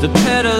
the peddling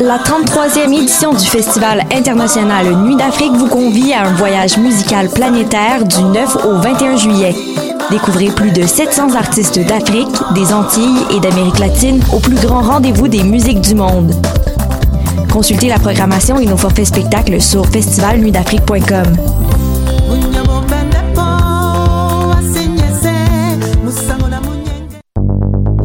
La 33e édition du Festival international Nuit d'Afrique vous convie à un voyage musical planétaire du 9 au 21 juillet. Découvrez plus de 700 artistes d'Afrique, des Antilles et d'Amérique latine au plus grand rendez-vous des musiques du monde. Consultez la programmation et nos forfaits spectacles sur festivalnuitdafrique.com.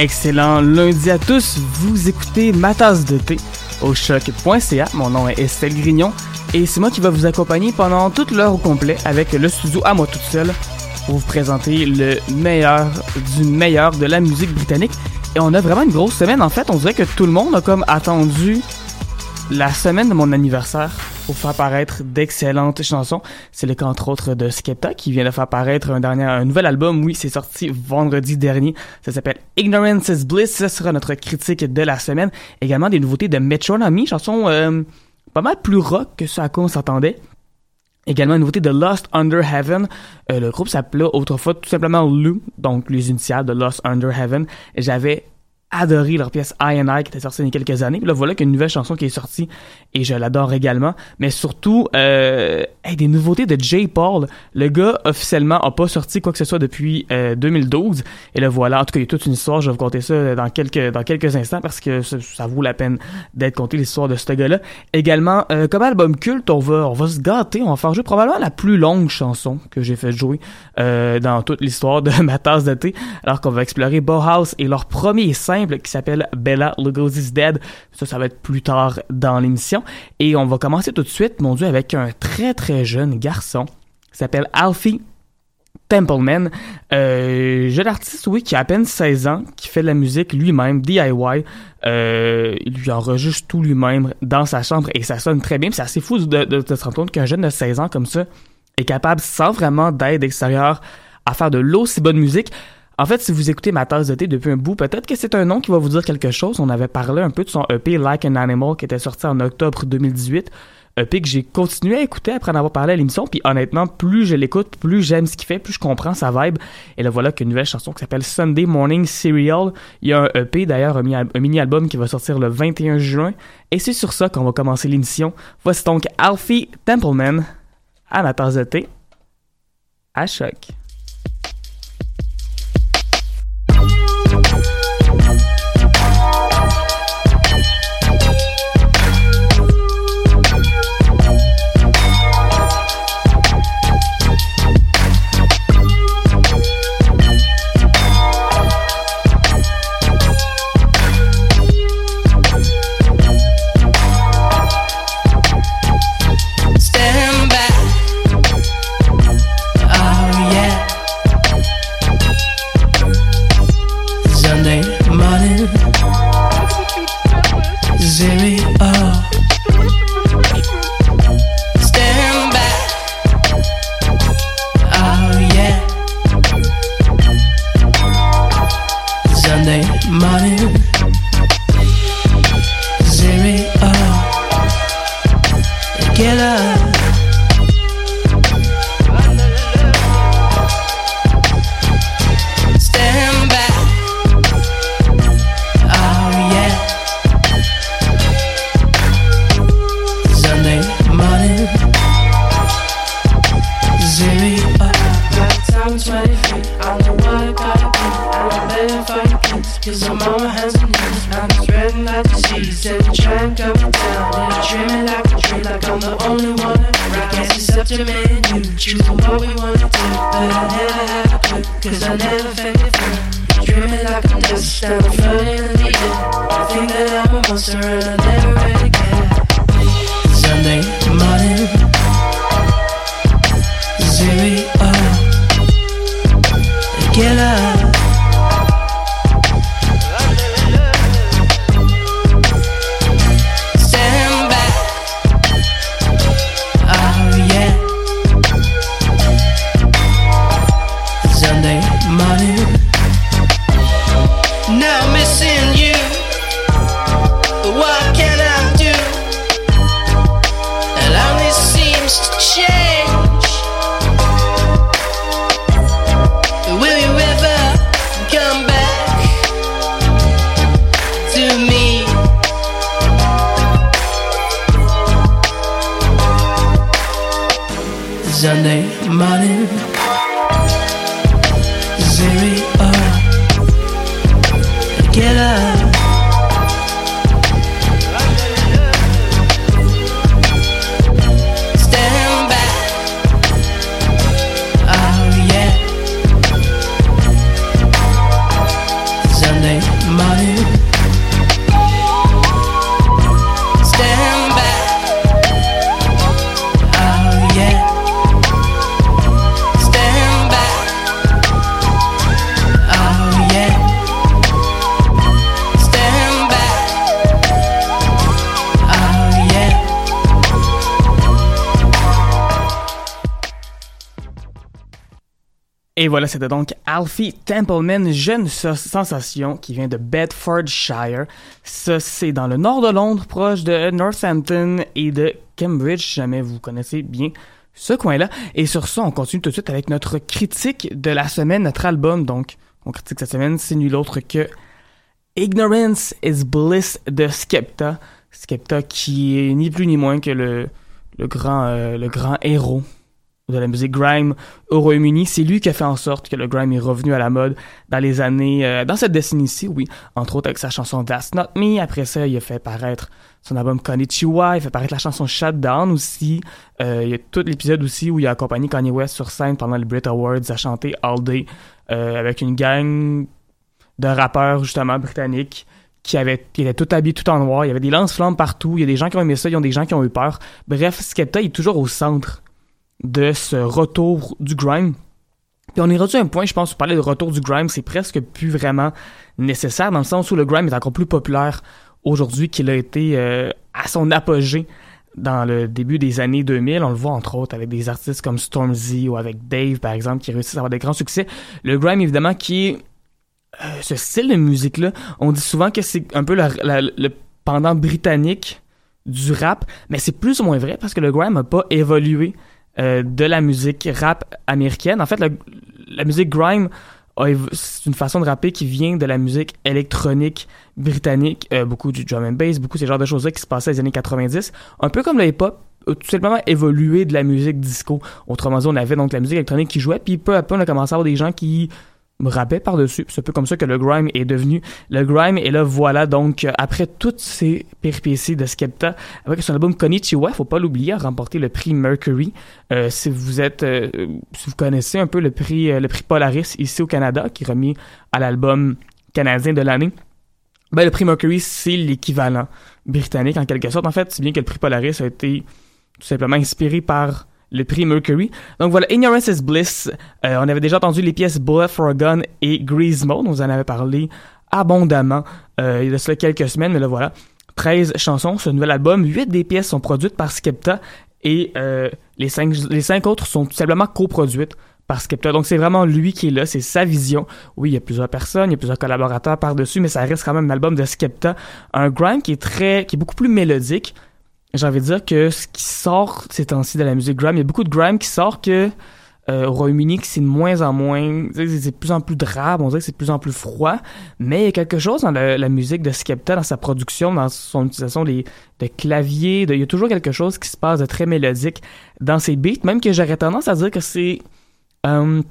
Excellent lundi à tous, vous écoutez ma tasse de thé au choc.ca. Mon nom est Estelle Grignon et c'est moi qui va vous accompagner pendant toute l'heure au complet avec le studio à moi toute seule pour vous présenter le meilleur du meilleur de la musique britannique. Et on a vraiment une grosse semaine en fait, on dirait que tout le monde a comme attendu la semaine de mon anniversaire pour faire paraître d'excellentes chansons. C'est le cas entre autres de Skepta qui vient de faire paraître un dernier, un nouvel album. Oui, c'est sorti vendredi dernier. Ça s'appelle Ignorance is Bliss. Ça sera notre critique de la semaine. Également des nouveautés de Metronomy, chanson euh, pas mal plus rock que ce à quoi on s'attendait. Également une nouveauté de Lost Under Heaven. Euh, le groupe s'appelait autrefois tout simplement Lou, donc les initiales de Lost Under Heaven. J'avais adoré leur pièce I and I qui était sortie il y a quelques années. Puis là, voilà qu'une nouvelle chanson qui est sortie et je l'adore également. Mais surtout, euh, hey, des nouveautés de J. Paul. Le gars, officiellement, a pas sorti quoi que ce soit depuis euh, 2012. Et le voilà. En tout cas, il y a toute une histoire. Je vais vous conter ça dans quelques, dans quelques instants parce que ça, vaut la peine d'être conté l'histoire de ce gars-là. Également, euh, comme album culte, on va, on va se gâter. On va faire jouer probablement la plus longue chanson que j'ai fait jouer euh, dans toute l'histoire de ma tasse de thé. Alors qu'on va explorer Bauhaus et leur premier qui s'appelle Bella Lugosi's Dead. Ça, ça va être plus tard dans l'émission. Et on va commencer tout de suite, mon Dieu, avec un très très jeune garçon qui s'appelle Alfie Templeman, euh, jeune artiste, oui, qui a à peine 16 ans, qui fait de la musique lui-même, DIY. Euh, il lui enregistre tout lui-même dans sa chambre et ça sonne très bien. C'est assez fou de se rendre compte qu'un jeune de 16 ans comme ça est capable, sans vraiment d'aide extérieure, à faire de l'aussi bonne musique. En fait, si vous écoutez ma tasse de thé depuis un bout, peut-être que c'est un nom qui va vous dire quelque chose. On avait parlé un peu de son EP Like an Animal qui était sorti en octobre 2018. EP que j'ai continué à écouter après en avoir parlé à l'émission. Puis honnêtement, plus je l'écoute, plus j'aime ce qu'il fait, plus je comprends sa vibe. Et là voilà qu'une nouvelle chanson qui s'appelle Sunday Morning Serial. Il y a un EP d'ailleurs, un mini-album qui va sortir le 21 juin. Et c'est sur ça qu'on va commencer l'émission. Voici donc Alfie Templeman à ma tasse de thé. À choc. Sunday morning. Zero. Get up. Voilà, c'était donc Alfie Templeman, jeune sensation qui vient de Bedfordshire. Ça, c'est dans le nord de Londres, proche de Northampton et de Cambridge, si jamais vous connaissez bien ce coin-là. Et sur ça, on continue tout de suite avec notre critique de la semaine, notre album. Donc, on critique cette semaine, c'est nul autre que Ignorance is Bliss de Skepta. Skepta qui est ni plus ni moins que le, le, grand, euh, le grand héros de la musique grime au Royaume-Uni. C'est lui qui a fait en sorte que le grime est revenu à la mode dans les années, euh, dans cette décennie-ci, oui. Entre autres avec sa chanson That's Not Me. Après ça, il a fait paraître son album Konnichiwa. Il fait paraître la chanson Shutdown aussi. Euh, il y a tout l'épisode aussi où il a accompagné Kanye West sur scène pendant le Brit Awards à chanter All Day euh, avec une gang de rappeurs justement britanniques qui avaient qui étaient tout habillés tout en noir. Il y avait des lance-flammes partout. Il y a des gens qui ont aimé ça, il y a des gens qui ont eu peur. Bref, Skepta est toujours au centre de ce retour du grime. Puis on est rendu à un point, je pense, pour parler de retour du grime, c'est presque plus vraiment nécessaire, dans le sens où le grime est encore plus populaire aujourd'hui qu'il a été euh, à son apogée dans le début des années 2000. On le voit entre autres avec des artistes comme Stormzy ou avec Dave, par exemple, qui réussissent à avoir des grands succès. Le grime, évidemment, qui est euh, ce style de musique-là, on dit souvent que c'est un peu le pendant britannique du rap, mais c'est plus ou moins vrai parce que le grime n'a pas évolué euh, de la musique rap américaine. En fait, la musique grime, c'est une façon de rapper qui vient de la musique électronique britannique, euh, beaucoup du drum and bass, beaucoup ces genres de choses-là qui se passaient dans les années 90, un peu comme le hip-hop tout simplement évolué de la musique disco. Autrement dit, on avait donc la musique électronique qui jouait, puis peu à peu, on a commencé à avoir des gens qui rappaient par-dessus. C'est un peu comme ça que le grime est devenu le grime. Et là, voilà, donc, euh, après toutes ces péripéties de Skepta, avec son album Konnichiwa, faut pas l'oublier, a remporté le prix Mercury. Euh, si vous êtes, euh, si vous connaissez un peu le prix, euh, le prix Polaris ici au Canada, qui est remis à l'album canadien de l'année, ben, le prix Mercury, c'est l'équivalent britannique en quelque sorte. En fait, c'est bien que le prix Polaris a été tout simplement inspiré par le prix Mercury. Donc voilà, Ignorance is Bliss. Euh, on avait déjà entendu les pièces Bullet for a Gun et Grease Mode. On en avait parlé abondamment euh, il y a cela quelques semaines, mais là voilà. 13 chansons, ce nouvel album. 8 des pièces sont produites par Skepta et euh, les, 5, les cinq autres sont tout simplement coproduites par Skepta. Donc c'est vraiment lui qui est là, c'est sa vision. Oui, il y a plusieurs personnes, il y a plusieurs collaborateurs par-dessus, mais ça reste quand même un album de Skepta. Un grime qui est très, qui est beaucoup plus mélodique, j'ai envie de dire que ce qui sort ces temps-ci de la musique grime, il y a beaucoup de grime qui sort que euh, au Royaume-Uni, c'est de moins en moins, c'est de plus en plus drabe, on dirait que c'est de plus en plus froid, mais il y a quelque chose dans la, musique de Skepta, dans sa production, dans son utilisation des, de claviers, il y a toujours quelque chose qui se passe de très mélodique dans ses beats, même que j'aurais tendance à dire que c'est euh,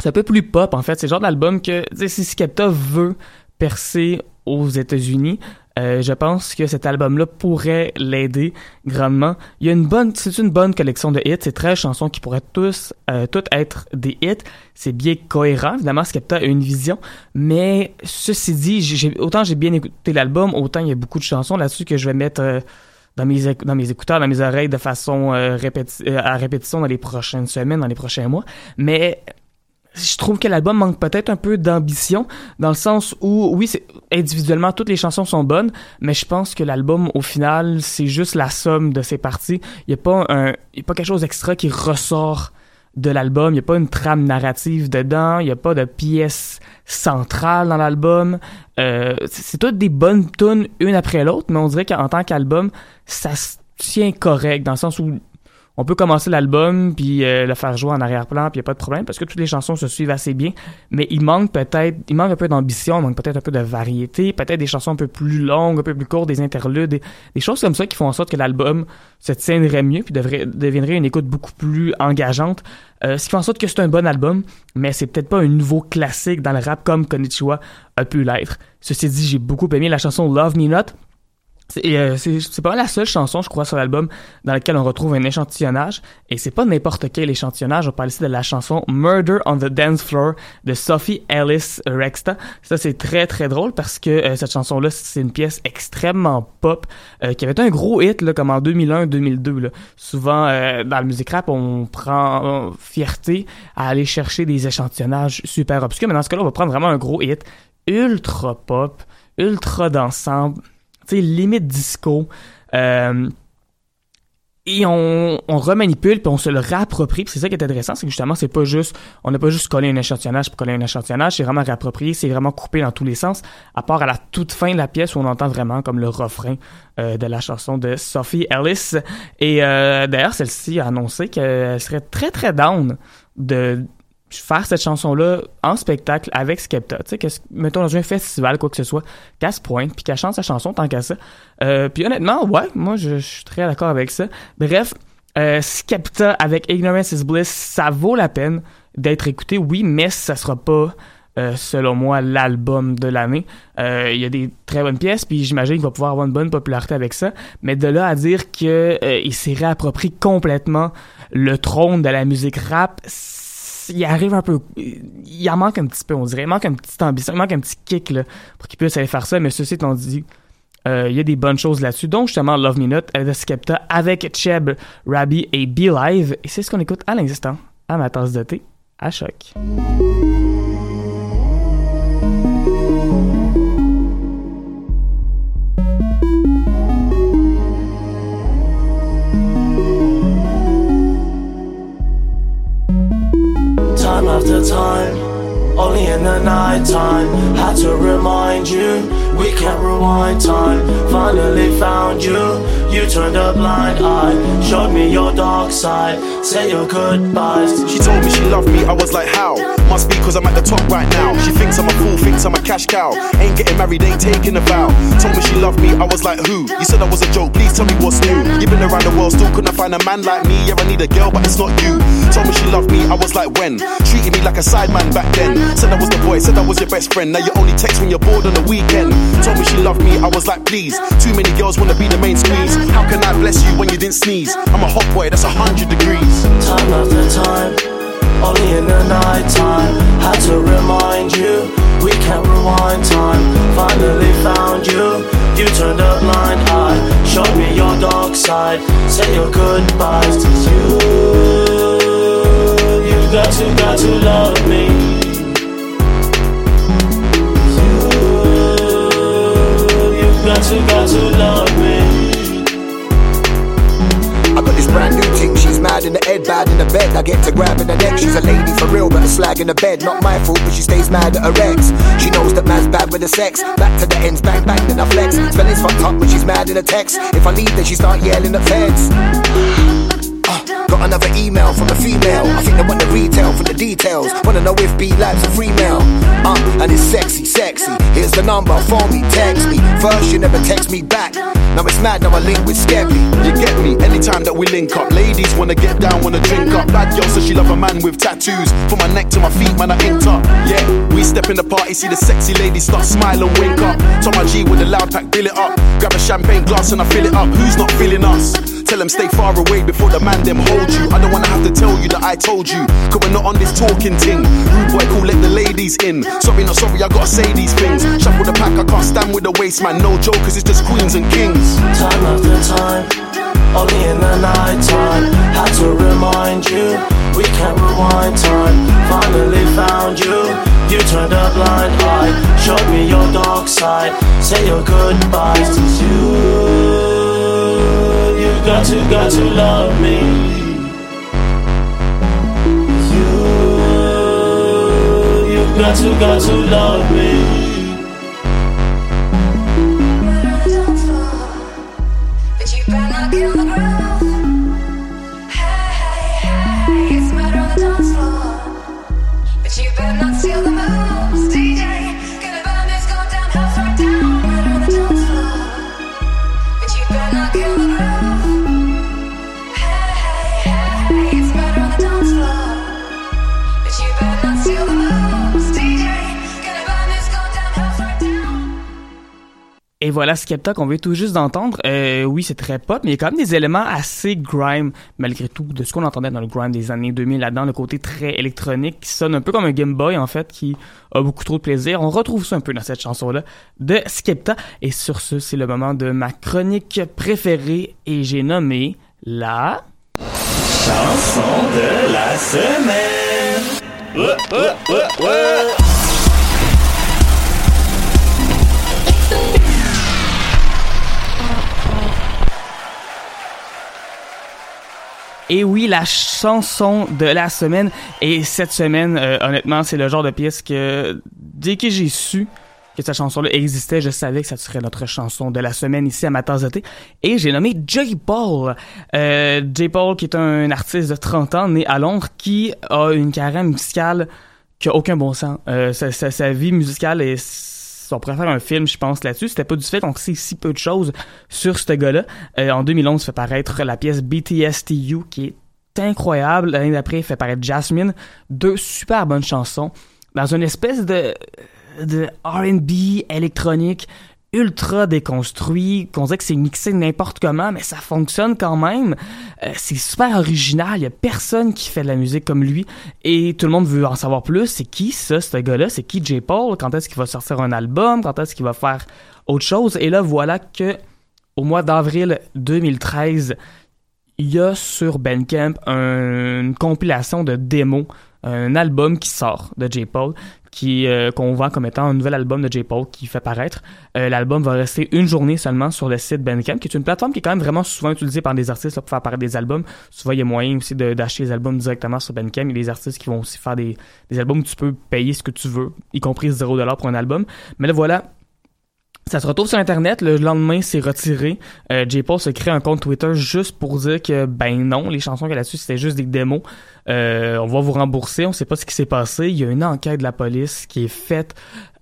c'est un peu plus pop en fait, c'est le genre d'album que si Skepta veut percer aux États-Unis, euh, je pense que cet album-là pourrait l'aider grandement. Il y a une bonne, c'est une bonne collection de hits. C'est 13 chansons qui pourraient tous, euh, toutes être des hits. C'est bien cohérent. Évidemment, Skepta a une vision. Mais ceci dit, j'ai, autant j'ai bien écouté l'album, autant il y a beaucoup de chansons là-dessus que je vais mettre euh, dans mes, dans mes écouteurs, dans mes oreilles de façon euh, à répétition dans les prochaines semaines, dans les prochains mois. Mais je trouve que l'album manque peut-être un peu d'ambition dans le sens où oui individuellement toutes les chansons sont bonnes mais je pense que l'album au final c'est juste la somme de ses parties. Il y a pas un y a pas quelque chose d'extra qui ressort de l'album. Il y a pas une trame narrative dedans. Il y a pas de pièce centrale dans l'album. Euh, c'est toutes des bonnes tunes une après l'autre mais on dirait qu'en tant qu'album ça se tient correct dans le sens où on peut commencer l'album puis euh, le faire jouer en arrière-plan puis y a pas de problème parce que toutes les chansons se suivent assez bien. Mais il manque peut-être il manque un peu d'ambition il manque peut-être un peu de variété peut-être des chansons un peu plus longues un peu plus courtes des interludes des, choses comme ça qui font en sorte que l'album se tiendrait mieux puis devrait deviendrait une écoute beaucoup plus engageante. Euh, ce qui fait en sorte que c'est un bon album mais c'est peut-être pas un nouveau classique dans le rap comme Konnichiwa a pu l'être. Ceci dit j'ai beaucoup aimé la chanson Love Me Not euh, c'est pas la seule chanson, je crois, sur l'album dans laquelle on retrouve un échantillonnage. Et c'est pas n'importe quel échantillonnage. On parle ici de la chanson Murder on the Dance Floor de Sophie Ellis Rexta. Ça, c'est très, très drôle parce que euh, cette chanson-là, c'est une pièce extrêmement pop euh, qui avait été un gros hit là, comme en 2001-2002. Souvent, dans la musique rap, on prend fierté à aller chercher des échantillonnages super obscurs. Mais dans ce cas-là, on va prendre vraiment un gros hit ultra pop, ultra dansant tu limite disco. Euh, et on, on remanipule puis on se le réapproprie. c'est ça qui est intéressant, c'est que justement, c'est pas juste, on n'a pas juste collé un échantillonnage pour coller un échantillonnage, c'est vraiment réapproprié, c'est vraiment coupé dans tous les sens, à part à la toute fin de la pièce où on entend vraiment comme le refrain euh, de la chanson de Sophie Ellis. Et euh, d'ailleurs, celle-ci a annoncé qu'elle serait très très down de faire cette chanson-là en spectacle avec Skepta. Tu sais, mettons dans un festival, quoi que ce soit, qu'elle se pointe, puis qu'elle chante sa chanson tant qu'à ça. Euh, puis honnêtement, ouais, moi, je, suis très d'accord avec ça. Bref, euh, Skepta avec Ignorance is Bliss, ça vaut la peine d'être écouté, oui, mais ça sera pas, euh, selon moi, l'album de l'année. Euh, il y a des très bonnes pièces, puis j'imagine qu'il va pouvoir avoir une bonne popularité avec ça. Mais de là à dire que il s'est réapproprié complètement le trône de la musique rap, il arrive un peu, il en manque un petit peu, on dirait. Il manque une petite ambition, il manque un petit kick là, pour qu'il puisse aller faire ça. Mais ceci étant dit, euh, il y a des bonnes choses là-dessus. Donc justement, Love Me Not de Skepta avec Cheb, Rabbi et Be Live. Et c'est ce qu'on écoute à l'instant à ma tasse de thé à choc. Time. Only in the night time Had to remind you We can't rewind time. Finally found you. You turned a blind eye. Showed me your dark side. Say your goodbyes. She told me she loved me. I was like how? Must be cause I'm at the top right now. She thinks I'm a fool Thinks I'm a cash cow. Ain't getting married Ain't taking a vow. Told me she loved me. I was like who? You said I was a joke. Please tell me what's new. You've been around the world Still couldn't find a man like me. Yeah I need a girl But it's not you. Told me she loved me. I was like when? Treated me like a sideman back then. Said I was the boy, said I was your best friend. Now you only text when you're bored on the weekend. Told me she loved me, I was like, please. Too many girls wanna be the main squeeze. How can I bless you when you didn't sneeze? I'm a hot boy, that's a hundred degrees. Time after time, only in the night time. Had to remind you, we can't rewind time. Finally found you, you turned a blind eye. Showed me your dark side, say your goodbyes to you. You got to, got to love me. To, love me. I got this brand new thing, she's mad in the head, bad in the bed. I get to grabbing the neck. She's a lady for real, but a slag in the bed. Not my fault, but she stays mad at her ex. She knows that man's bad with the sex. Back to the ends, bang bang, then I flex. Spelling's fucked up, but she's mad in the text. If I leave, then she start yelling at feds. Got another email from a female. I think they want the retail for the details. Wanna know if B Lab's a free mail. Uh, and it's sexy, sexy. Here's the number, phone me, text me. First, you never text me back. Now it's mad, now I link with Skeppy. You get me? Anytime that we link up, ladies wanna get down, wanna drink up. Bad girl says she love a man with tattoos. From my neck to my feet, man, I inked up. Yeah, we step in the party, see the sexy ladies start smiling, wink up. Tom G with a loud pack, bill it up. Grab a champagne glass and I fill it up. Who's not feeling us? Tell them stay far away before the man them hold you. I don't wanna have to tell you that I told you. Cause we're not on this talking ting. Rude boy, cool, let the ladies in. Sorry, not sorry, I gotta say these things. Shuffle the pack, I can't stand with the waste man. No joke, cause it's just queens and kings. Time after time, only in the night time. Had to remind you, we can't rewind time. Finally found you, you turned a blind eye. Showed me your dark side, say your goodbyes to you. You got to, got to love me. You, you got to, got to love me. Voilà Skepta qu'on vient tout juste d'entendre. Euh, oui, c'est très pop, mais il y a quand même des éléments assez grime, malgré tout, de ce qu'on entendait dans le grime des années 2000 là-dedans, le côté très électronique, qui sonne un peu comme un Game Boy, en fait, qui a beaucoup trop de plaisir. On retrouve ça un peu dans cette chanson-là de Skepta. Et sur ce, c'est le moment de ma chronique préférée, et j'ai nommé la... Chanson de la semaine. Et oui, la chanson de la semaine. Et cette semaine, euh, honnêtement, c'est le genre de pièce que dès que j'ai su que cette chanson-là existait, je savais que ça serait notre chanson de la semaine ici à ma. Et j'ai nommé J. Paul. Euh, J. Paul, qui est un artiste de 30 ans, né à Londres, qui a une carrière musicale qui a aucun bon sens. Euh, sa vie musicale est on pourrait faire un film, je pense, là-dessus. C'était pas du fait qu'on sait si peu de choses sur ce gars-là. Euh, en 2011, il fait paraître la pièce BTSTU, qui est incroyable. L'année d'après, il fait paraître Jasmine. Deux super bonnes chansons. Dans une espèce de R&B électronique ultra déconstruit, qu'on dirait que c'est mixé n'importe comment, mais ça fonctionne quand même. Euh, c'est super original, il y a personne qui fait de la musique comme lui, et tout le monde veut en savoir plus. C'est qui ça, ce gars-là? C'est qui J. Paul? Quand est-ce qu'il va sortir un album? Quand est-ce qu'il va faire autre chose? Et là, voilà que au mois d'avril 2013, il y a sur Bandcamp un- une compilation de démos, un album qui sort de J. Paul, qui euh, qu'on vend comme étant un nouvel album de J. Paul qui fait paraître. Euh, L'album va rester une journée seulement sur le site Bandcamp, qui est une plateforme qui est quand même vraiment souvent utilisée par des artistes là, pour faire paraître des albums. Souvent, il y a moyen aussi d'acheter les albums directement sur Bandcamp. Il y a des artistes qui vont aussi faire des, des albums où tu peux payer ce que tu veux, y compris 0$ pour un album. Mais là, voilà, ça se retrouve sur Internet. Le lendemain, c'est retiré. Euh, J. Paul se crée un compte Twitter juste pour dire que, ben non, les chansons qu'il a là-dessus, c'était juste des démos. Euh, on va vous rembourser. On sait pas ce qui s'est passé. Il y a une enquête de la police qui est faite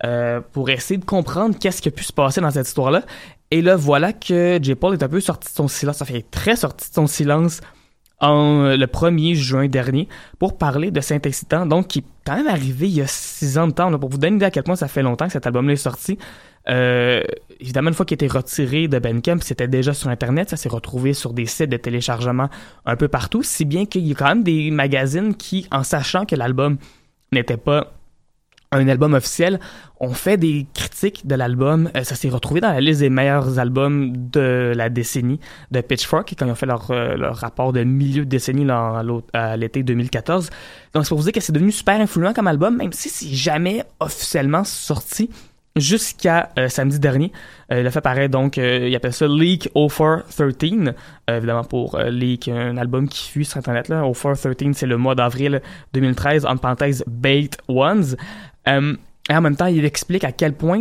euh, pour essayer de comprendre qu'est-ce qui a pu se passer dans cette histoire-là. Et là, voilà que J. Paul est un peu sorti de son silence. Ça fait très sorti de son silence en euh, le 1er juin dernier pour parler de Saint-Excitant, donc qui est quand même arrivé il y a six ans de temps. pour vous donner une idée à quel point ça fait longtemps que cet album-là est sorti. Euh, évidemment, une fois qu'il été retiré de Bandcamp, c'était déjà sur Internet, ça s'est retrouvé sur des sites de téléchargement un peu partout, si bien qu'il y a quand même des magazines qui, en sachant que l'album n'était pas un album officiel, ont fait des critiques de l'album. Euh, ça s'est retrouvé dans la liste des meilleurs albums de la décennie de Pitchfork, quand ils ont fait leur, euh, leur rapport de milieu de décennie à l'été 2014. Donc, c'est pour vous dire que c'est devenu super influent comme album, même si c'est jamais officiellement sorti jusqu'à euh, samedi dernier. Euh, il a fait pareil, donc euh, il appelle ça Leak 0413, euh, évidemment pour euh, Leak, un album qui fuit sur Internet. Là. 0413, c'est le mois d'avril 2013, en parenthèse Bait Ones. Euh, et en même temps, il explique à quel point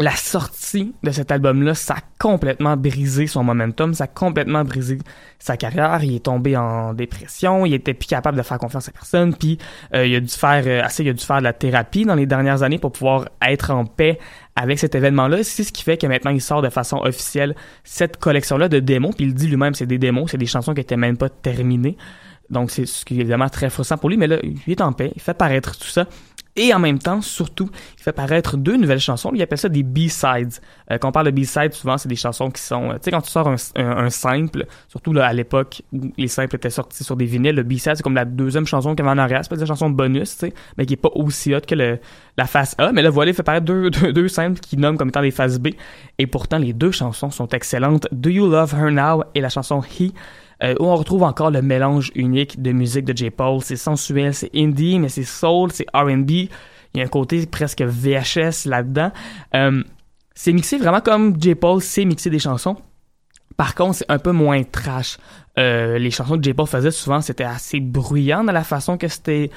la sortie de cet album-là, ça a complètement brisé son momentum, ça a complètement brisé sa carrière. Il est tombé en dépression, il était plus capable de faire confiance à personne, puis euh, il a dû faire euh, assez, il a dû faire de la thérapie dans les dernières années pour pouvoir être en paix avec cet événement-là. C'est ce qui fait que maintenant il sort de façon officielle cette collection-là de démos. Puis il dit lui-même, c'est des démos, c'est des chansons qui étaient même pas terminées. Donc c'est ce qui est évidemment très frustrant pour lui, mais là, il est en paix, il fait paraître tout ça. Et en même temps, surtout, il fait paraître deux nouvelles chansons. Il appelle ça des B-sides. Euh, quand on parle de B-sides, souvent, c'est des chansons qui sont... euh, tu sais, quand tu sors un, un- simple, surtout là, à l'époque où les simples étaient sortis sur des vinyles, le B-side, c'est comme la deuxième chanson qu'il y avait en arrière. C'est pas une chanson bonus, tu sais, mais qui est pas aussi hot que la face A. Mais là, voilà, il fait paraître deux, deux, deux simples qui nomment comme étant les faces B. Et pourtant, les deux chansons sont excellentes. Do You Love Her Now et la chanson He euh, où on retrouve encore le mélange unique de musique de J. Paul. C'est sensuel, c'est indie, mais c'est soul, c'est R&B. Il y a un côté presque VHS là-dedans. Euh, c'est mixé vraiment comme J. Paul sait mixer des chansons. Par contre, c'est un peu moins trash. Euh, les chansons que J. Paul faisait souvent, c'était assez bruyant dans la façon que c'était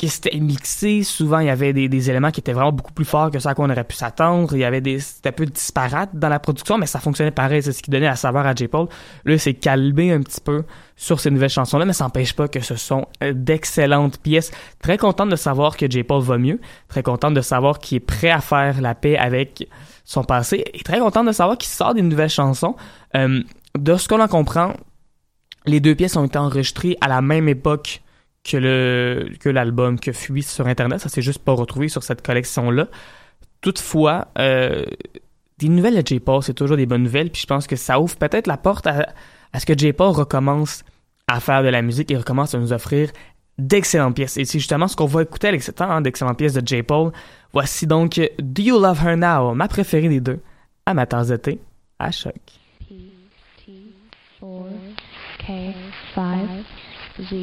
que c'était mixé. Souvent, il y avait des, des éléments qui étaient vraiment beaucoup plus forts que ça qu'on aurait pu s'attendre. Il y avait des, c'était un peu disparate dans la production, mais ça fonctionnait pareil. C'est ce qui donnait la saveur à J. Paul. Là, c'est calmé un petit peu sur ces nouvelles chansons-là, mais ça n'empêche pas que ce sont euh, d'excellentes pièces. Très contente de savoir que J. Paul va mieux. Très contente de savoir qu'il est prêt à faire la paix avec son passé. Et très contente de savoir qu'il sort des nouvelles chansons. Euh, de ce qu'on en comprend, les deux pièces ont été enregistrées à la même époque que le que l'album que fuit sur internet ça s'est juste pas retrouvé sur cette collection là toutefois euh, des nouvelles de J. Paul c'est toujours des bonnes nouvelles puis je pense que ça ouvre peut-être la porte à, ce que J. Paul recommence à faire de la musique et recommence à nous offrir d'excellentes pièces et c'est justement ce qu'on va écouter avec ce temps d'excellentes pièces de J. Paul voici donc Do You Love Her Now ma préférée des deux à ma tasse de à choc K, 5, Z.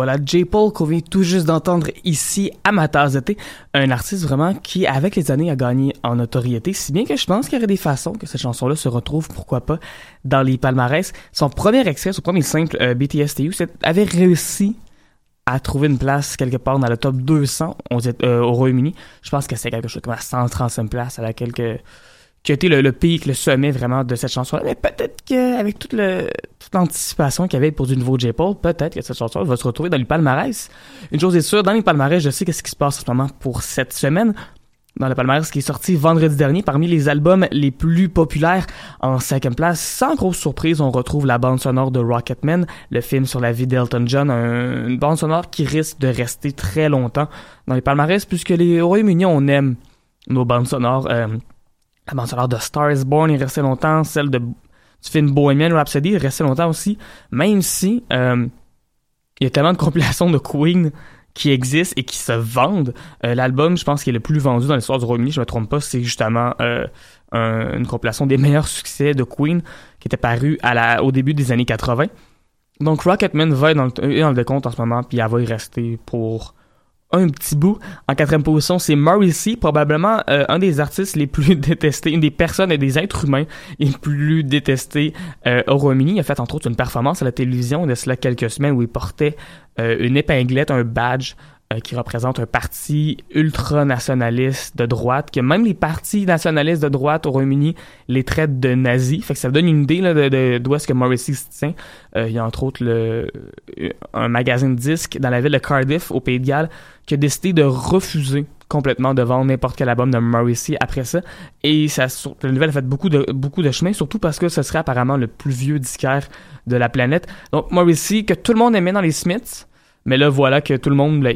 voilà, J. Paul qu'on vient tout juste d'entendre ici à ma tasse un artiste vraiment qui, avec les années, a gagné en notoriété, si bien que je pense qu'il y aurait des façons que cette chanson-là se retrouve, pourquoi pas, dans les palmarès. Son premier extrait, son premier simple, euh, BTSTU, avait réussi à trouver une place quelque part dans le top 200 aux Éta- euh, au Royaume-Uni. Je pense que c'est quelque chose comme la 135e place à laquelle que, qui a été le, le pic, le sommet vraiment de cette chanson-là. Mais peut-être qu'avec toute, le, toute l'anticipation qu'il y avait pour du nouveau J. Paul, peut-être que cette chanson va se retrouver dans les palmarès. Une chose est sûre, dans les palmarès, je sais qu'est-ce qui se passe en ce moment pour cette semaine. Dans le palmarès qui est sorti vendredi dernier, parmi les albums les plus populaires en cinquième place, sans grosse surprise, on retrouve la bande sonore de Rocketman, le film sur la vie d'Elton John, un- une bande sonore qui risque de rester très longtemps dans les palmarès, puisque les au Royaume-Uni, on aime nos bandes sonores. euh, la bande de Star is Born est restée longtemps, celle de, du film Bohemian Rhapsody est restée longtemps aussi, même si euh, il y a tellement de compilations de Queen qui existent et qui se vendent. Euh, L'album, je pense, qui est le plus vendu dans l'histoire du Royaume-Uni, je me trompe pas, c'est justement euh, un- une compilation des meilleurs succès de Queen qui était paru à la, au début des années 80. Donc Rocketman va être dans le, dans le décompte en ce moment, puis elle va y rester pour un petit bout. En quatrième position, c'est Morrissey, probablement euh, un des artistes les plus détestés, une des personnes et des êtres humains les plus détestés euh, au Royaume-Uni. Il a fait entre autres une performance à la télévision de cela quelques semaines où il portait euh, une épinglette, un badge qui représente un parti ultranationaliste de droite, que même les partis nationalistes de droite au Royaume-Uni les traitent de nazis. Fait que ça donne une idée là, de, d'où est-ce que Morrissey se tient. Euh, il y a entre autres le, un magazine de disques dans la ville de Cardiff, au Pays de Galles, qui a décidé de refuser complètement de vendre n'importe quel album de Morrissey après ça. Et ça, la nouvelle a fait beaucoup de, beaucoup de chemin, surtout parce que ce serait apparemment le plus vieux disquaire de la planète. Donc Morrissey, que tout le monde aimait dans les Smiths, mais là voilà que tout le monde, là,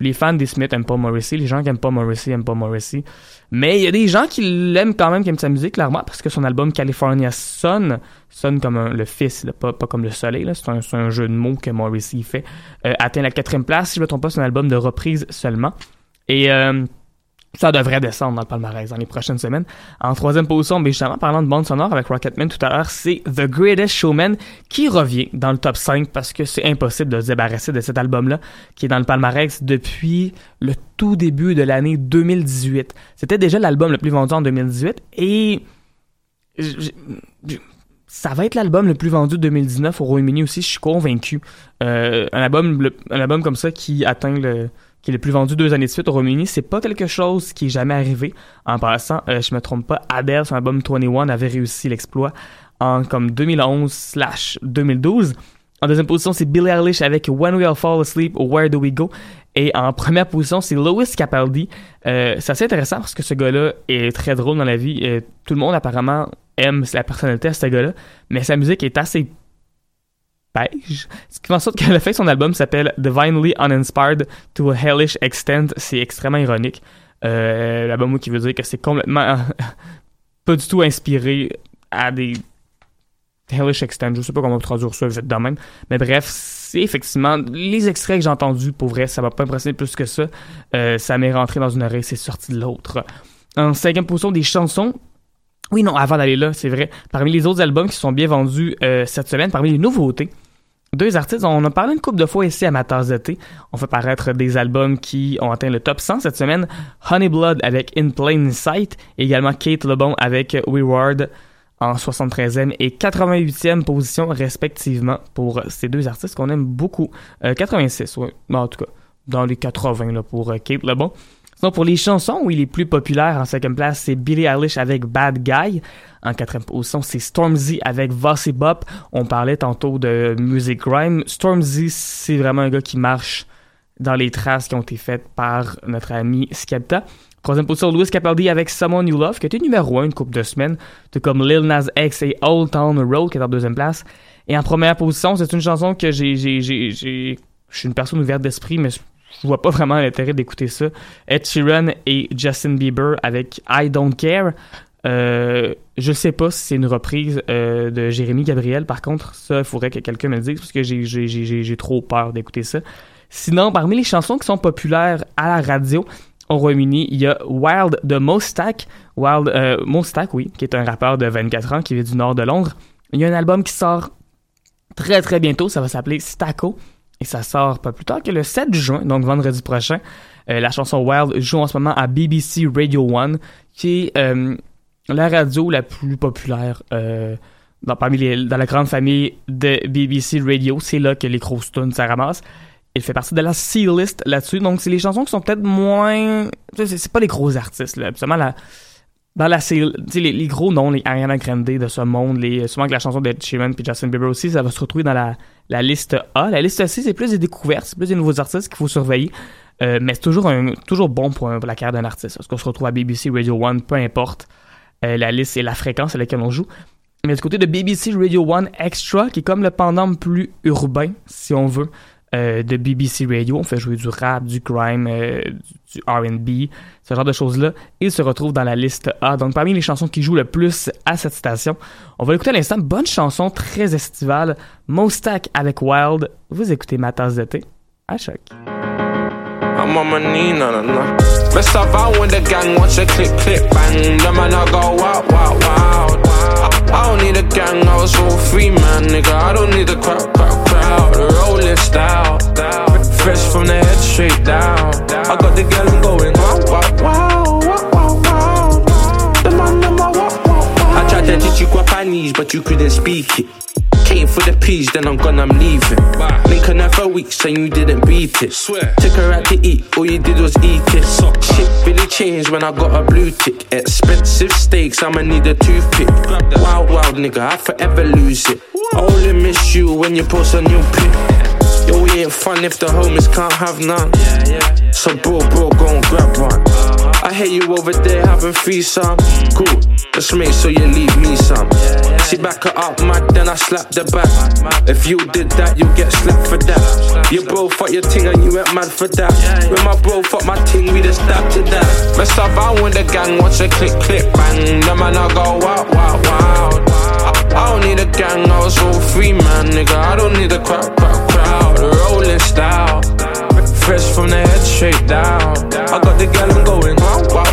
les fans des Smiths aiment pas Morrissey, les gens qui aiment pas Morrissey aiment pas Morrissey. Mais il y a des gens qui l'aiment quand même, qui aiment sa musique, clairement, parce que son album California Sun sonne comme un- le fils, pas, pas comme le soleil. C'est un, un jeu de mots que Morrissey fait. Euh, atteint la quatrième place, si je me trompe pas, c'est un album de reprise seulement. Et euh, ça devrait descendre dans le palmarès dans les prochaines semaines. En troisième position, mais justement, parlant de bande sonore avec Rocketman tout à l'heure, c'est The Greatest Showman qui revient dans le top 5 parce que c'est impossible de se débarrasser de cet album-là qui est dans le palmarès depuis le tout début de l'année 2018. C'était déjà l'album le plus vendu en 2018 et ça va être l'album le plus vendu de 2019 au Royaume-Uni aussi, je suis convaincu. Euh, un album un album comme ça qui atteint le qui est le plus vendu deux années de suite au Royaume-Uni, c'est pas quelque chose qui est jamais arrivé. En passant, euh, je me trompe pas, Adele, son album 21 avait réussi l'exploit en comme 2011/2012. En deuxième position, c'est Billie Eilish avec When We All Fall Asleep, Where Do We Go? Et en première position, c'est Louis Capaldi. Euh, c'est assez intéressant parce que ce gars-là est très drôle dans la vie. Euh, tout le monde apparemment aime la personnalité de ce gars-là, mais sa musique est assez beige. Ce qui fait en sorte que le fait son album s'appelle Divinely Uninspired to a Hellish Extent, c'est extrêmement ironique. Euh, L'album qui veut dire que c'est complètement pas du tout inspiré à des Hellish Extent, je sais pas comment traduire ça vite de même. Mais bref, c'est effectivement les extraits que j'ai entendus, pour vrai, ça m'a pas impressionné plus que ça. Euh, ça m'est rentré dans une oreille, c'est sorti de l'autre. En cinquième position des chansons, oui, non, avant d'aller là, c'est vrai. Parmi les autres albums qui sont bien vendus euh, cette semaine, parmi les nouveautés, deux artistes, on a parlé une couple de fois ici à ma tasse de thé. On fait paraître des albums qui ont atteint le top 100 cette semaine. Honey Blood avec In Plain Sight, également Kate LeBon avec We Ward en 73e et 88e position respectivement pour ces deux artistes qu'on aime beaucoup. Euh, 86, ouais. Bon, en tout cas, dans les 80 là, pour euh, Kate LeBon. Sinon, pour les chansons, oui, les plus populaires en cinquième place, c'est Billie Eilish avec Bad Guy. En quatrième position, c'est Stormzy avec Vossy Bop. On parlait tantôt de Music Grime. Stormzy, c'est vraiment un gars qui marche dans les traces qui ont été faites par notre ami Skepta. Troisième position, Louis Capaldi avec Someone You Love, qui été numéro 1 une couple de semaines, tout comme Lil Nas X et Old Town Road, qui est en deuxième place. Et en première position, c'est une chanson que j'ai, je suis une personne ouverte d'esprit, mais je vois pas vraiment l'intérêt d'écouter ça. Ed Sheeran et Justin Bieber avec I Don't Care. Euh, je sais pas si c'est une reprise euh, de Jérémy Gabriel. Par contre, ça, il faudrait que quelqu'un me le dise parce que j'ai, trop peur d'écouter ça. Sinon, parmi les chansons qui sont populaires à la radio au Royaume-Uni, il y a Wild de Mostak. Wild, euh, Mostak, oui, qui est un rappeur de 24 ans qui vient du nord de Londres. Il y a un album qui sort très très bientôt, ça va s'appeler Stacco. Et ça sort pas plus tard que le 7 juin, donc vendredi prochain. Euh, la chanson Wild joue en ce moment à BBC Radio 1, qui est euh, la radio la plus populaire euh, dans, parmi les, dans la grande famille de BBC Radio. C'est là que les grosses tunes ça ramasse. Il fait partie de la C-list là-dessus. Donc, c'est les chansons qui sont peut-être moins... C'est pas les gros artistes, là. Absolument, la... Dans la C, les, les gros noms, les Ariana Grande de ce monde, les, souvent que la chanson de Sheeran puis Justin Bieber aussi, ça va se retrouver dans la, la liste A. La liste C, c'est plus des découvertes, c'est plus des nouveaux artistes qu'il faut surveiller. Euh, mais c'est toujours, bon pour, un- pour la carrière d'un artiste. Parce qu'on se retrouve à BBC Radio 1, peu importe euh, la liste et la fréquence à laquelle on joue. Mais du côté de BBC Radio 1 Extra, qui est comme le pendant plus urbain, si on veut, euh, de BBC Radio. On fait jouer du rap, du grime, euh, du, R&B, ce genre de choses-là. Il se retrouve dans la liste A. Donc, parmi les chansons qui jouent le plus à cette station, on va l'écouter à l'instant. Bonne chanson, très estivale. Mostack avec Wild. Vous écoutez ma tasse de à choc. Rolling style, fresh from the head straight down. I got the girl I'm going wow, wow, wow, wow, wow. I tried to teach you Guapanese, but you couldn't speak it. Came for the peas, then I'm gone, I'm leaving. Her for weeks, and you didn't beat it. Swear. Took her out to eat, all you did was eat it. Shit really changed when I got a blue tick. Expensive steaks, I'ma need a toothpick. Wild, wild nigga, I forever lose it. I only miss you when you post a new pic. Yo, we ain't fun if the homies can't have none. So bro, bro, go and grab one. I hear you over there having free some. Cool, just make sure you leave me some. See back her up, mad, then I slap the back. If you did that, you get slapped for that. Your bro fuck your ting and you went mad for that. When my bro fuck my ting, we just stabbed to that. Best up, I when the gang watch a click, click, bang. The man I go wow, wow, wow. I, don't need a gang, I was all free, man, nigga. I don't need a crowd, crowd, crowd. Rolling style, fresh from the head straight down. I got the I'm going wow, wow,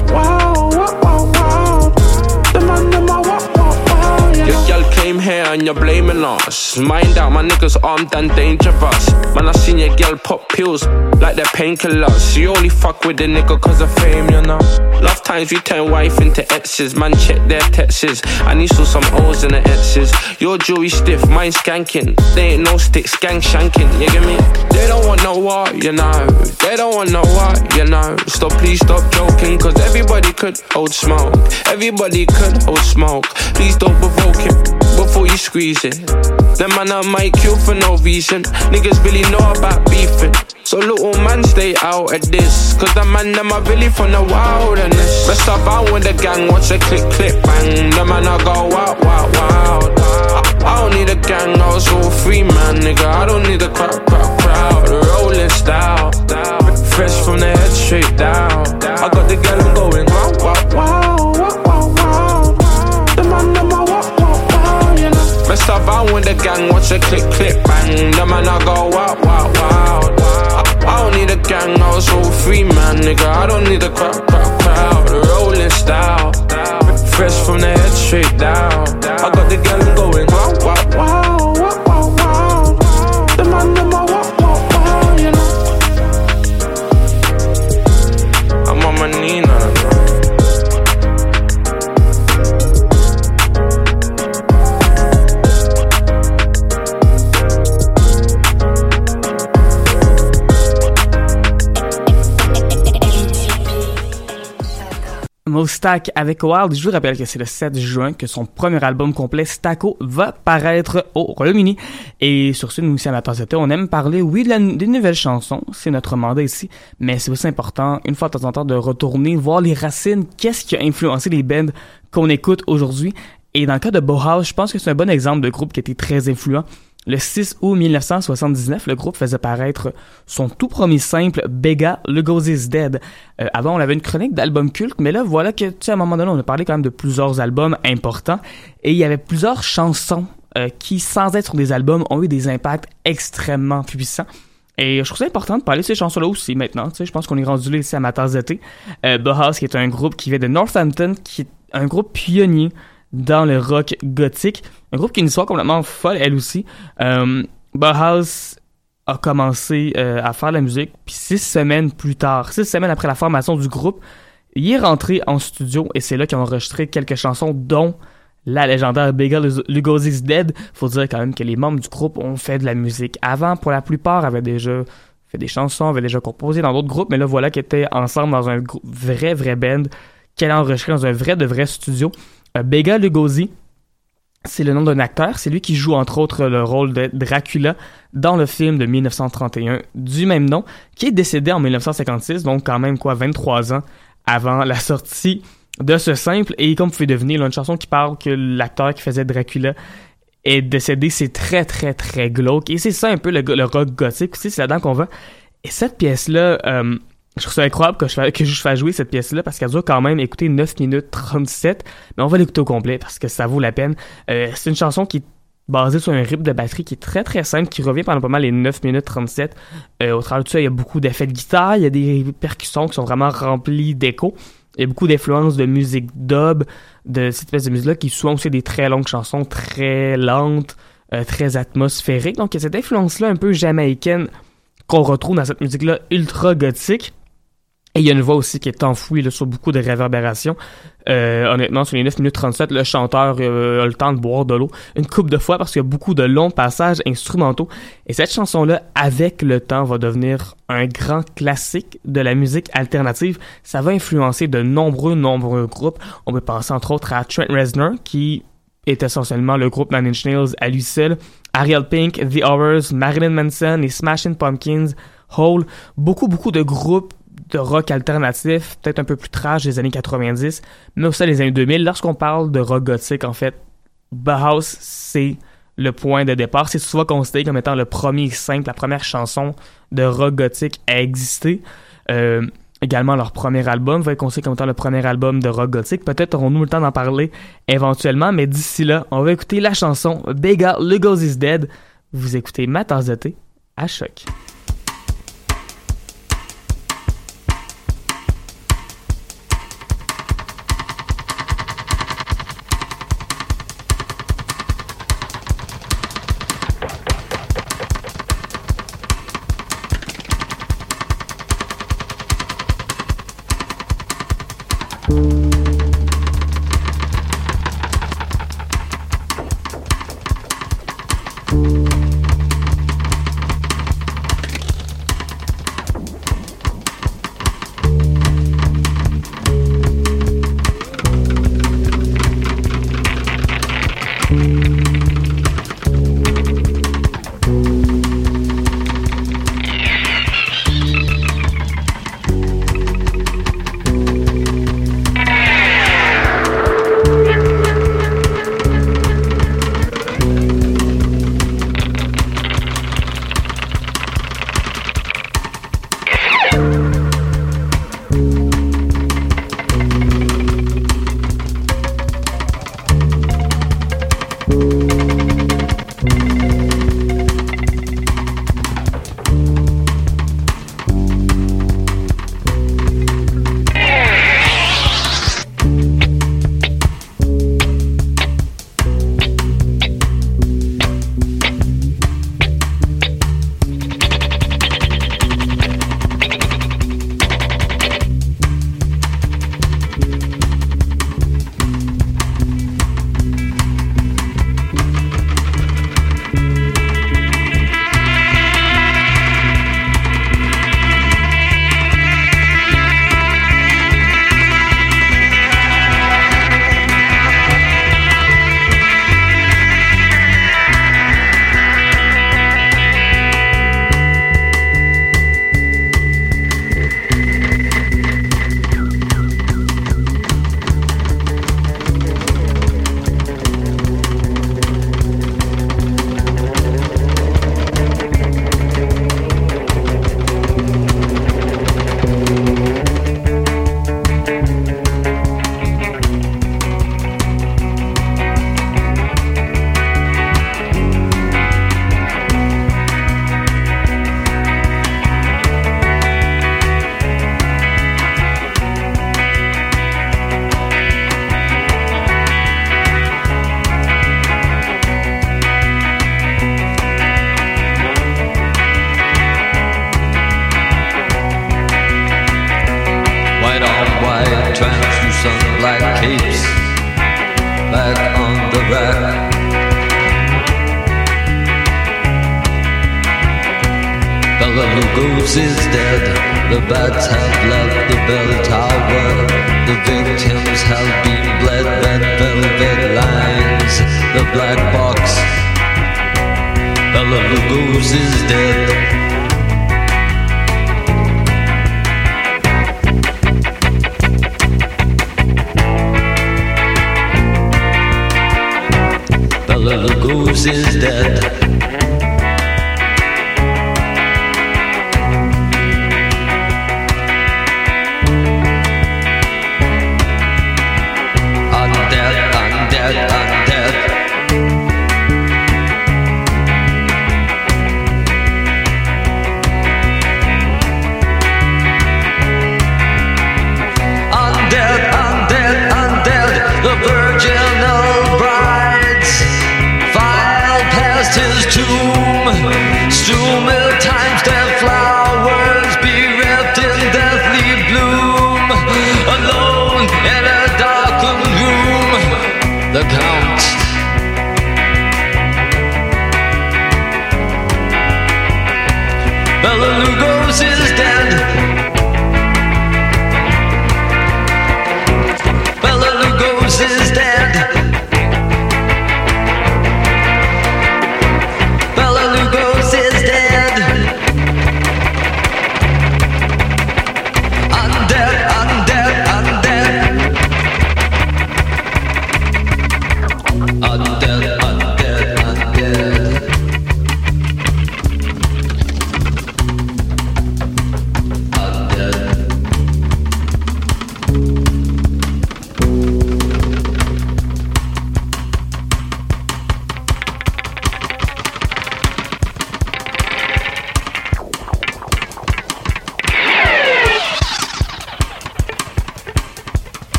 Girl here and you're blaming us. Mind out, my niggas armed and dangerous. Man, I seen your girl pop pills like they're painkillers. You only fuck with the nigga cause of fame, you know. Love times we turn wife into exes. Man, check their texts. I need saw some O's in the X's. Your jewelry stiff, mine skanking. They ain't no stick, skank shanking. You get me? They don't want no war, you know. They don't want no war, you know. Stop, please stop joking. Cause everybody could hold smoke. Everybody could hold smoke. Please don't provoke him before you squeeze it. Them man I might kill for no reason. Niggas really know about beefing. So little man stay out of this. Cause the man them are really from the wilderness. Best of out when the gang watch a click click bang. The man I go wow wild, wild. I, I don't need a gang, I was all free man, nigga. I don't need a crowd crowd crowd. Rolling style, fresh from the head straight down. I got the I'm going wow wow Best of the gang watch a click click bang. The man I go wow wow wow. I, don't need a gang, I was all free man, nigga. I don't need a crowd crowd crowd. Rolling style, fresh from the head straight down. I got the I'm going wow wow wow Mostack avec Wild. Je vous rappelle que c'est le 7 juin que son premier album complet, Stacco, va paraître au Royaume-Uni. Et sur ce, nous de thé, on aime parler, oui, de la- des nouvelles chansons. C'est notre mandat ici. Mais c'est aussi important, une fois de temps en temps, de retourner, voir les racines. Qu'est-ce qui a influencé les bands qu'on écoute aujourd'hui? Et dans le cas de Bauhaus, je pense que c'est un bon exemple de groupe qui été très influent. Le 6 août 1979, le groupe faisait paraître son tout premier simple, Bega, Lugos is Dead. Euh, avant, on avait une chronique d'albums cultes, mais là, voilà que, tu sais, à un moment donné, on a parlé quand même de plusieurs albums importants, et il y avait plusieurs chansons euh, qui, sans être des albums, ont eu des impacts extrêmement puissants. Et je trouve ça important de parler de ces chansons-là aussi maintenant. Tu sais, je pense qu'on est rendu là ici à ma tasse d'été. Euh, qui est un groupe qui vient de Northampton, qui est un groupe pionnier dans le rock gothique. Un groupe qui a une histoire complètement folle, elle aussi. Euh, Bauhaus a commencé euh, à faire de la musique, puis six semaines plus tard, six semaines après la formation du groupe, il est rentré en studio et c'est là qu'ils ont enregistré quelques chansons, dont la légendaire Bigger Lugosi's Dead. Faut dire quand même que les membres du groupe ont fait de la musique avant, pour la plupart, avaient déjà fait des chansons, avaient déjà composé dans d'autres groupes, mais là voilà qu'ils étaient ensemble dans un vrai, vrai band, qu'elle a enregistré dans un vrai, de vrai studio. Euh, Bega Lugosi, c'est le nom d'un acteur. C'est lui qui joue entre autres le rôle de Dracula dans le film de 1931 du même nom, qui est décédé en 1956, donc quand même quoi 23 ans avant la sortie de ce simple. Et comme vous pouvez devenir, une chanson qui parle que l'acteur qui faisait Dracula est décédé, c'est très très très glauque. Et c'est ça un peu le, rock gothique c'est là-dedans qu'on va. Et cette pièce-là, euh, je trouve ça incroyable que je, que je fasse jouer cette pièce-là parce qu'elle doit quand même écouter 9 minutes 37. Mais on va l'écouter au complet parce que ça vaut la peine. Euh, c'est une chanson qui est basée sur un rythme de batterie qui est très très simple, qui revient pendant pas mal les 9 minutes 37. Euh, au travers de ça, il y a beaucoup d'effets de guitare, il y a des percussions qui sont vraiment remplies d'écho. Il y a beaucoup d'influences de musique dub, de cette espèce de musique-là, qui souvent aussi des très longues chansons, très lentes, euh, très atmosphériques. Donc il y a cette influence-là un peu jamaïcaine qu'on retrouve dans cette musique-là ultra gothique. Et il y a une voix aussi qui est enfouie là, sur beaucoup de réverbérations. Euh, honnêtement, sur les 9 minutes 37, le chanteur euh, a le temps de boire de l'eau une coupe de fois parce qu'il y a beaucoup de longs passages instrumentaux. Et cette chanson-là, avec le temps, va devenir un grand classique de la musique alternative. Ça va influencer de nombreux, nombreux groupes. On peut penser entre autres à Trent Reznor, qui est essentiellement le groupe Nine Inch Nails à lui seul, Ariel Pink, The Horrors, Marilyn Manson, les Smashing Pumpkins, Hole, beaucoup, beaucoup de groupes de rock alternatif, peut-être un peu plus trash des années 90, mais aussi des années 2000. Lorsqu'on parle de rock gothique, en fait, Bauhaus, c'est le point de départ. C'est souvent considéré comme étant le premier simple, la première chanson de rock gothique à exister. Euh, également, leur premier album va être considéré comme étant le premier album de rock gothique. Peut-être aurons-nous le temps d'en parler éventuellement, mais d'ici là, on va écouter la chanson Bega Lugos is Dead. Vous écoutez ma à choc.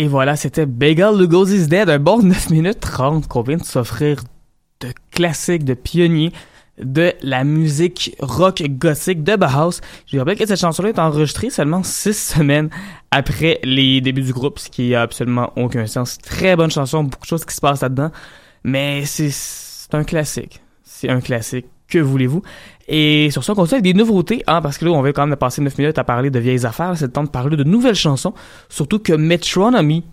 Et voilà, c'était Bagel Lugosi's Dead, un bon 9 minutes 30 qu'on vient de s'offrir de classiques, de pionniers de la musique rock gothique de Bauhaus. Je vous rappelle que cette chanson-là est enregistrée seulement six semaines après les débuts du groupe, ce qui a absolument aucun sens. Très bonne chanson, beaucoup de choses qui se passent là-dedans, mais c'est c'est un classique. C'est un classique. Que voulez-vous? Et sur ça, on continue avec des nouveautés, hein, parce que là, on va quand même passer 9 minutes à parler de vieilles affaires. C'est le temps de parler de nouvelles chansons. Surtout que Metronomy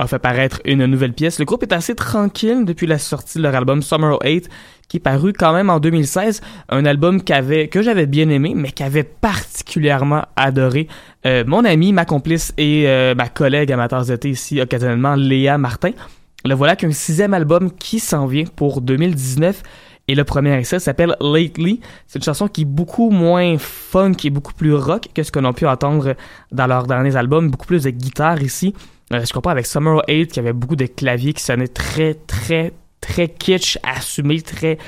a fait paraître une nouvelle pièce. Le groupe est assez tranquille depuis la sortie de leur album Summer 08, qui est paru quand même en 2016. Un album que j'avais bien aimé, mais qu'avait particulièrement adoré euh, mon ami, ma complice et euh, ma collègue amateur d'été ici, occasionnellement, Léa Martin. Le voilà qu'un sixième album qui s'en vient pour 2019. Et le premier essai s'appelle Lately. C'est une chanson qui est beaucoup moins funk et beaucoup plus rock que ce qu'on a pu entendre dans leurs derniers albums. Beaucoup plus de guitare ici. Euh, je comprends avec Summer 8 qui avait beaucoup de claviers qui sonnaient très, très, très kitsch, assumé, très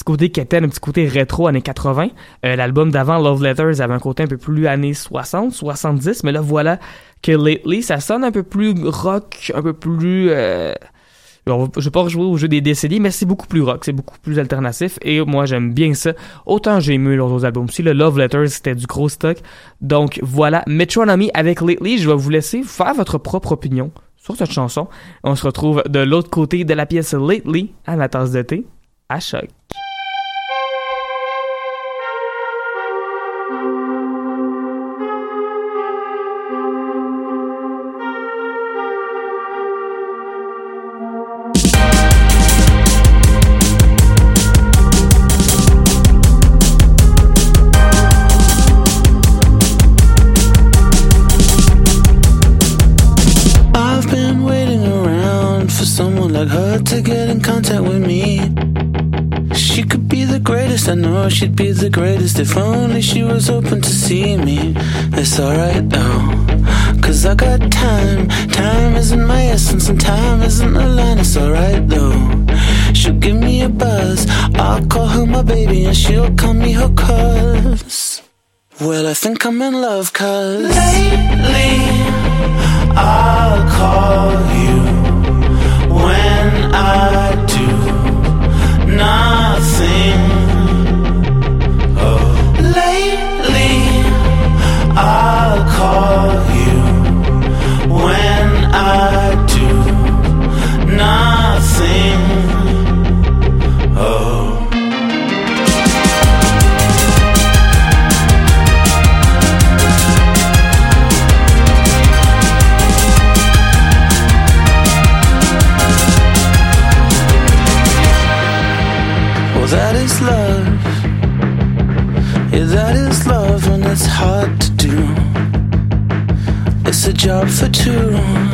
petit côté quétaine, un petit côté rétro années 80. Euh, L'album d'avant, Love Letters, avait un côté un peu plus années 60, 70, mais là voilà que Lately, ça sonne un peu plus rock, un peu plus... Euh, va- je vais pas rejouer au jeu des décennies, mais c'est beaucoup plus rock, c'est beaucoup plus alternatif, et moi j'aime bien ça. Autant j'ai aimé leurs autres albums aussi, le Love Letters c'était du gros stock. Donc voilà, Metronomy avec Lately, je vais vous laisser faire votre propre opinion sur cette chanson. On se retrouve de l'autre côté de la pièce Lately à la tasse de thé, à choc. I know she'd be the greatest if only she was open to see me. It's alright though, cause I got time. Time isn't my essence, and time isn't a line, it's alright though. She'll give me a buzz, I'll call her my baby, and she'll call me her cuz. Well, I think I'm in love, cuz lately. I'll call you when I do nothing. Job for two.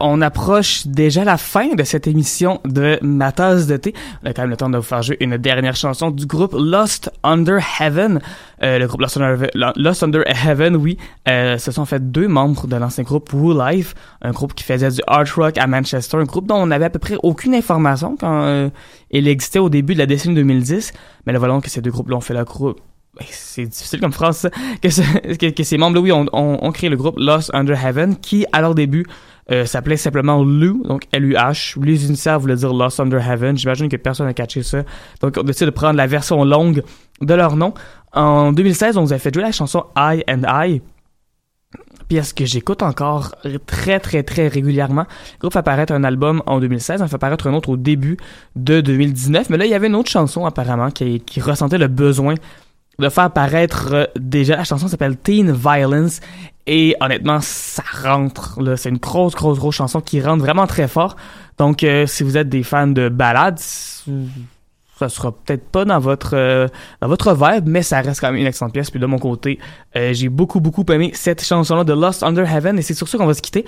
On approche déjà la fin de cette émission de Ma tasse de thé. On a quand même le temps de vous faire jouer une dernière chanson du groupe Lost Under Heaven. Euh, le groupe Lost Under, Lost Under Heaven, oui, euh, ce sont en fait deux membres de l'ancien groupe Woo Life, un groupe qui faisait du art rock à Manchester, un groupe dont on avait à peu près aucune information quand euh, il existait au début de la décennie 2010. Mais là, voilà que ces deux groupes-là ont fait la groupe ben, c'est difficile comme phrase, que, ce- que, que ces membres-là, oui, ont, ont, ont créé le groupe Lost Under Heaven, qui, à leur début, euh, s'appelait simplement LU, donc L-U-H. Les initiales voulaient dire Lost Under Heaven. J'imagine que personne n'a catché ça. Donc, on décide de prendre la version longue de leur nom. En 2016, on nous a fait jouer la chanson I and I. Pièce que j'écoute encore très très très régulièrement? Le groupe fait apparaître un album en 2016, on fait apparaître un autre au début de 2019, mais là il y avait une autre chanson apparemment qui, ressentait le besoin de faire apparaître euh, déjà la chanson s'appelle Teen Violence et honnêtement ça rentre c'est une grosse grosse grosse chanson qui rentre vraiment très fort. Donc euh, si vous êtes des fans de ballades ça sera peut-être pas dans votre euh, dans votre vibe mais ça reste quand même une excellente pièce. Puis de mon côté euh, j'ai beaucoup beaucoup aimé cette chanson là de Lost Under Heaven. Et c'est sur ça qu'on va se quitter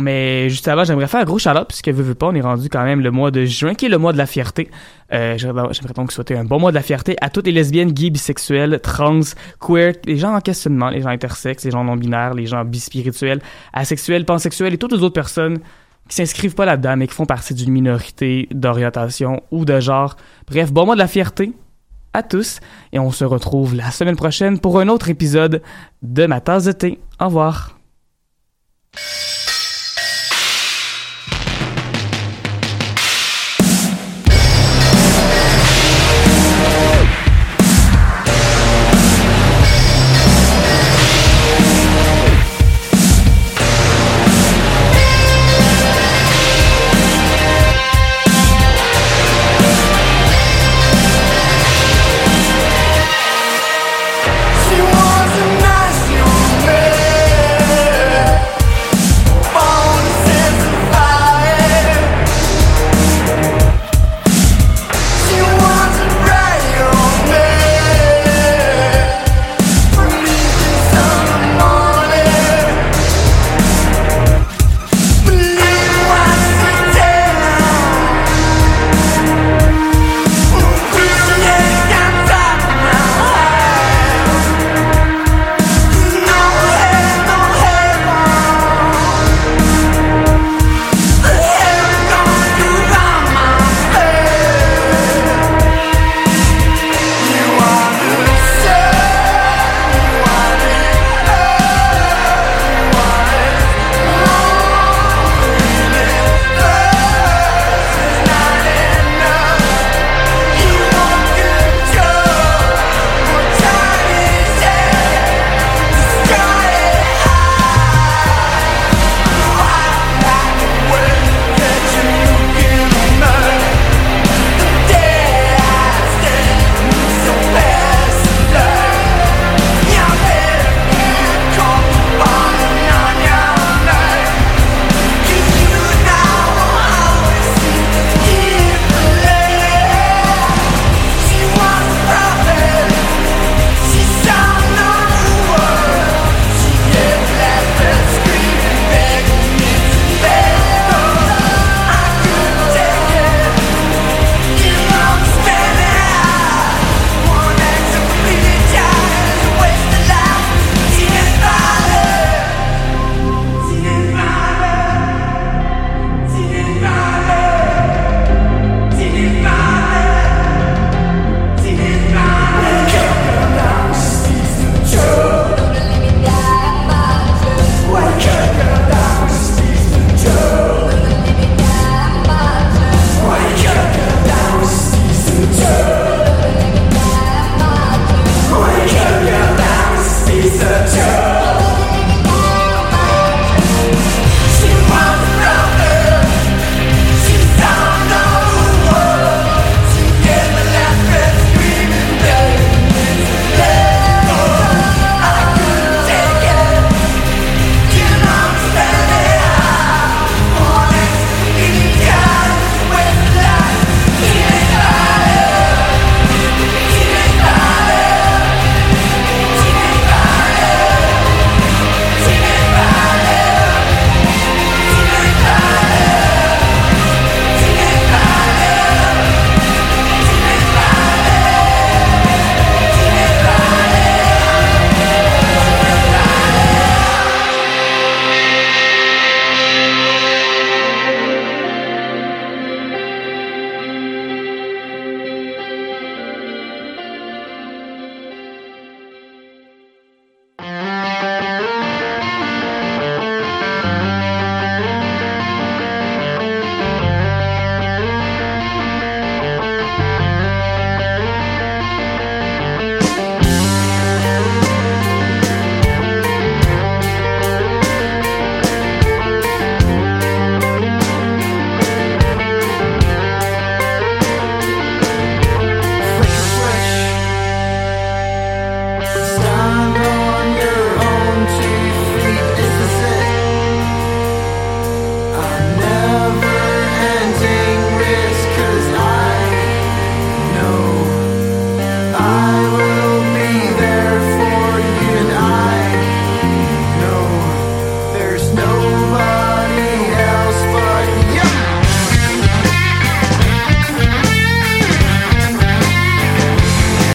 mais juste avant, j'aimerais faire un gros shout puisque veux, veux pas, on est rendu quand même le mois de juin, qui est le mois de la fierté. Euh, j'aimerais j'aimerais donc souhaiter un bon mois de la fierté à toutes les lesbiennes, gays, bisexuelles, trans, queer, les gens en questionnement, les gens intersexes, les gens non-binaires, les gens bispirituels, asexuels, pansexuels et toutes les autres personnes qui s'inscrivent pas là-dedans, mais qui font partie d'une minorité d'orientation ou de genre. Bref, bon mois de la fierté à tous, et on se retrouve la semaine prochaine pour un autre épisode de Ma tasse de thé. Au revoir.